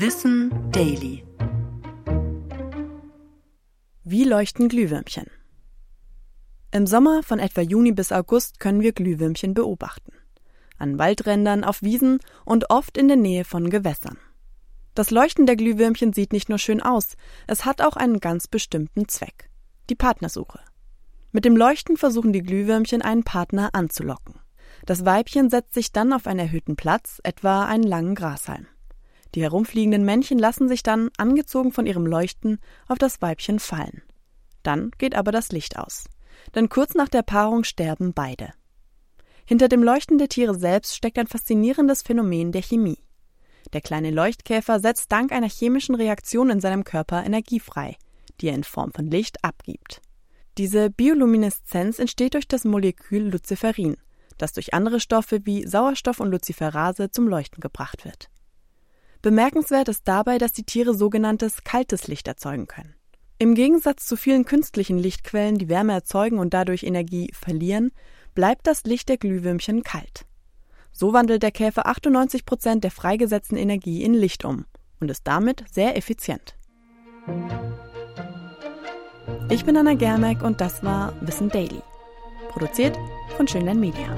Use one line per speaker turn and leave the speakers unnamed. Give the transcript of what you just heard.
Wissen Daily. Wie leuchten Glühwürmchen? Im Sommer von etwa Juni bis August können wir Glühwürmchen beobachten. An Waldrändern, auf Wiesen und oft in der Nähe von Gewässern. Das Leuchten der Glühwürmchen sieht nicht nur schön aus, es hat auch einen ganz bestimmten Zweck. Die Partnersuche. Mit dem Leuchten versuchen die Glühwürmchen einen Partner anzulocken. Das Weibchen setzt sich dann auf einen erhöhten Platz, etwa einen langen Grashalm. Die herumfliegenden Männchen lassen sich dann, angezogen von ihrem Leuchten, auf das Weibchen fallen. Dann geht aber das Licht aus. Denn kurz nach der Paarung sterben beide. Hinter dem Leuchten der Tiere selbst steckt ein faszinierendes Phänomen der Chemie. Der kleine Leuchtkäfer setzt dank einer chemischen Reaktion in seinem Körper Energie frei, die er in Form von Licht abgibt. Diese Biolumineszenz entsteht durch das Molekül Luciferin, das durch andere Stoffe wie Sauerstoff und Luciferase zum Leuchten gebracht wird. Bemerkenswert ist dabei, dass die Tiere sogenanntes kaltes Licht erzeugen können. Im Gegensatz zu vielen künstlichen Lichtquellen, die Wärme erzeugen und dadurch Energie verlieren, bleibt das Licht der Glühwürmchen kalt. So wandelt der Käfer 98 Prozent der freigesetzten Energie in Licht um und ist damit sehr effizient. Ich bin Anna Germeck und das war Wissen Daily. Produziert von Schönlein Media.